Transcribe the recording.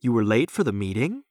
You were late for the meeting?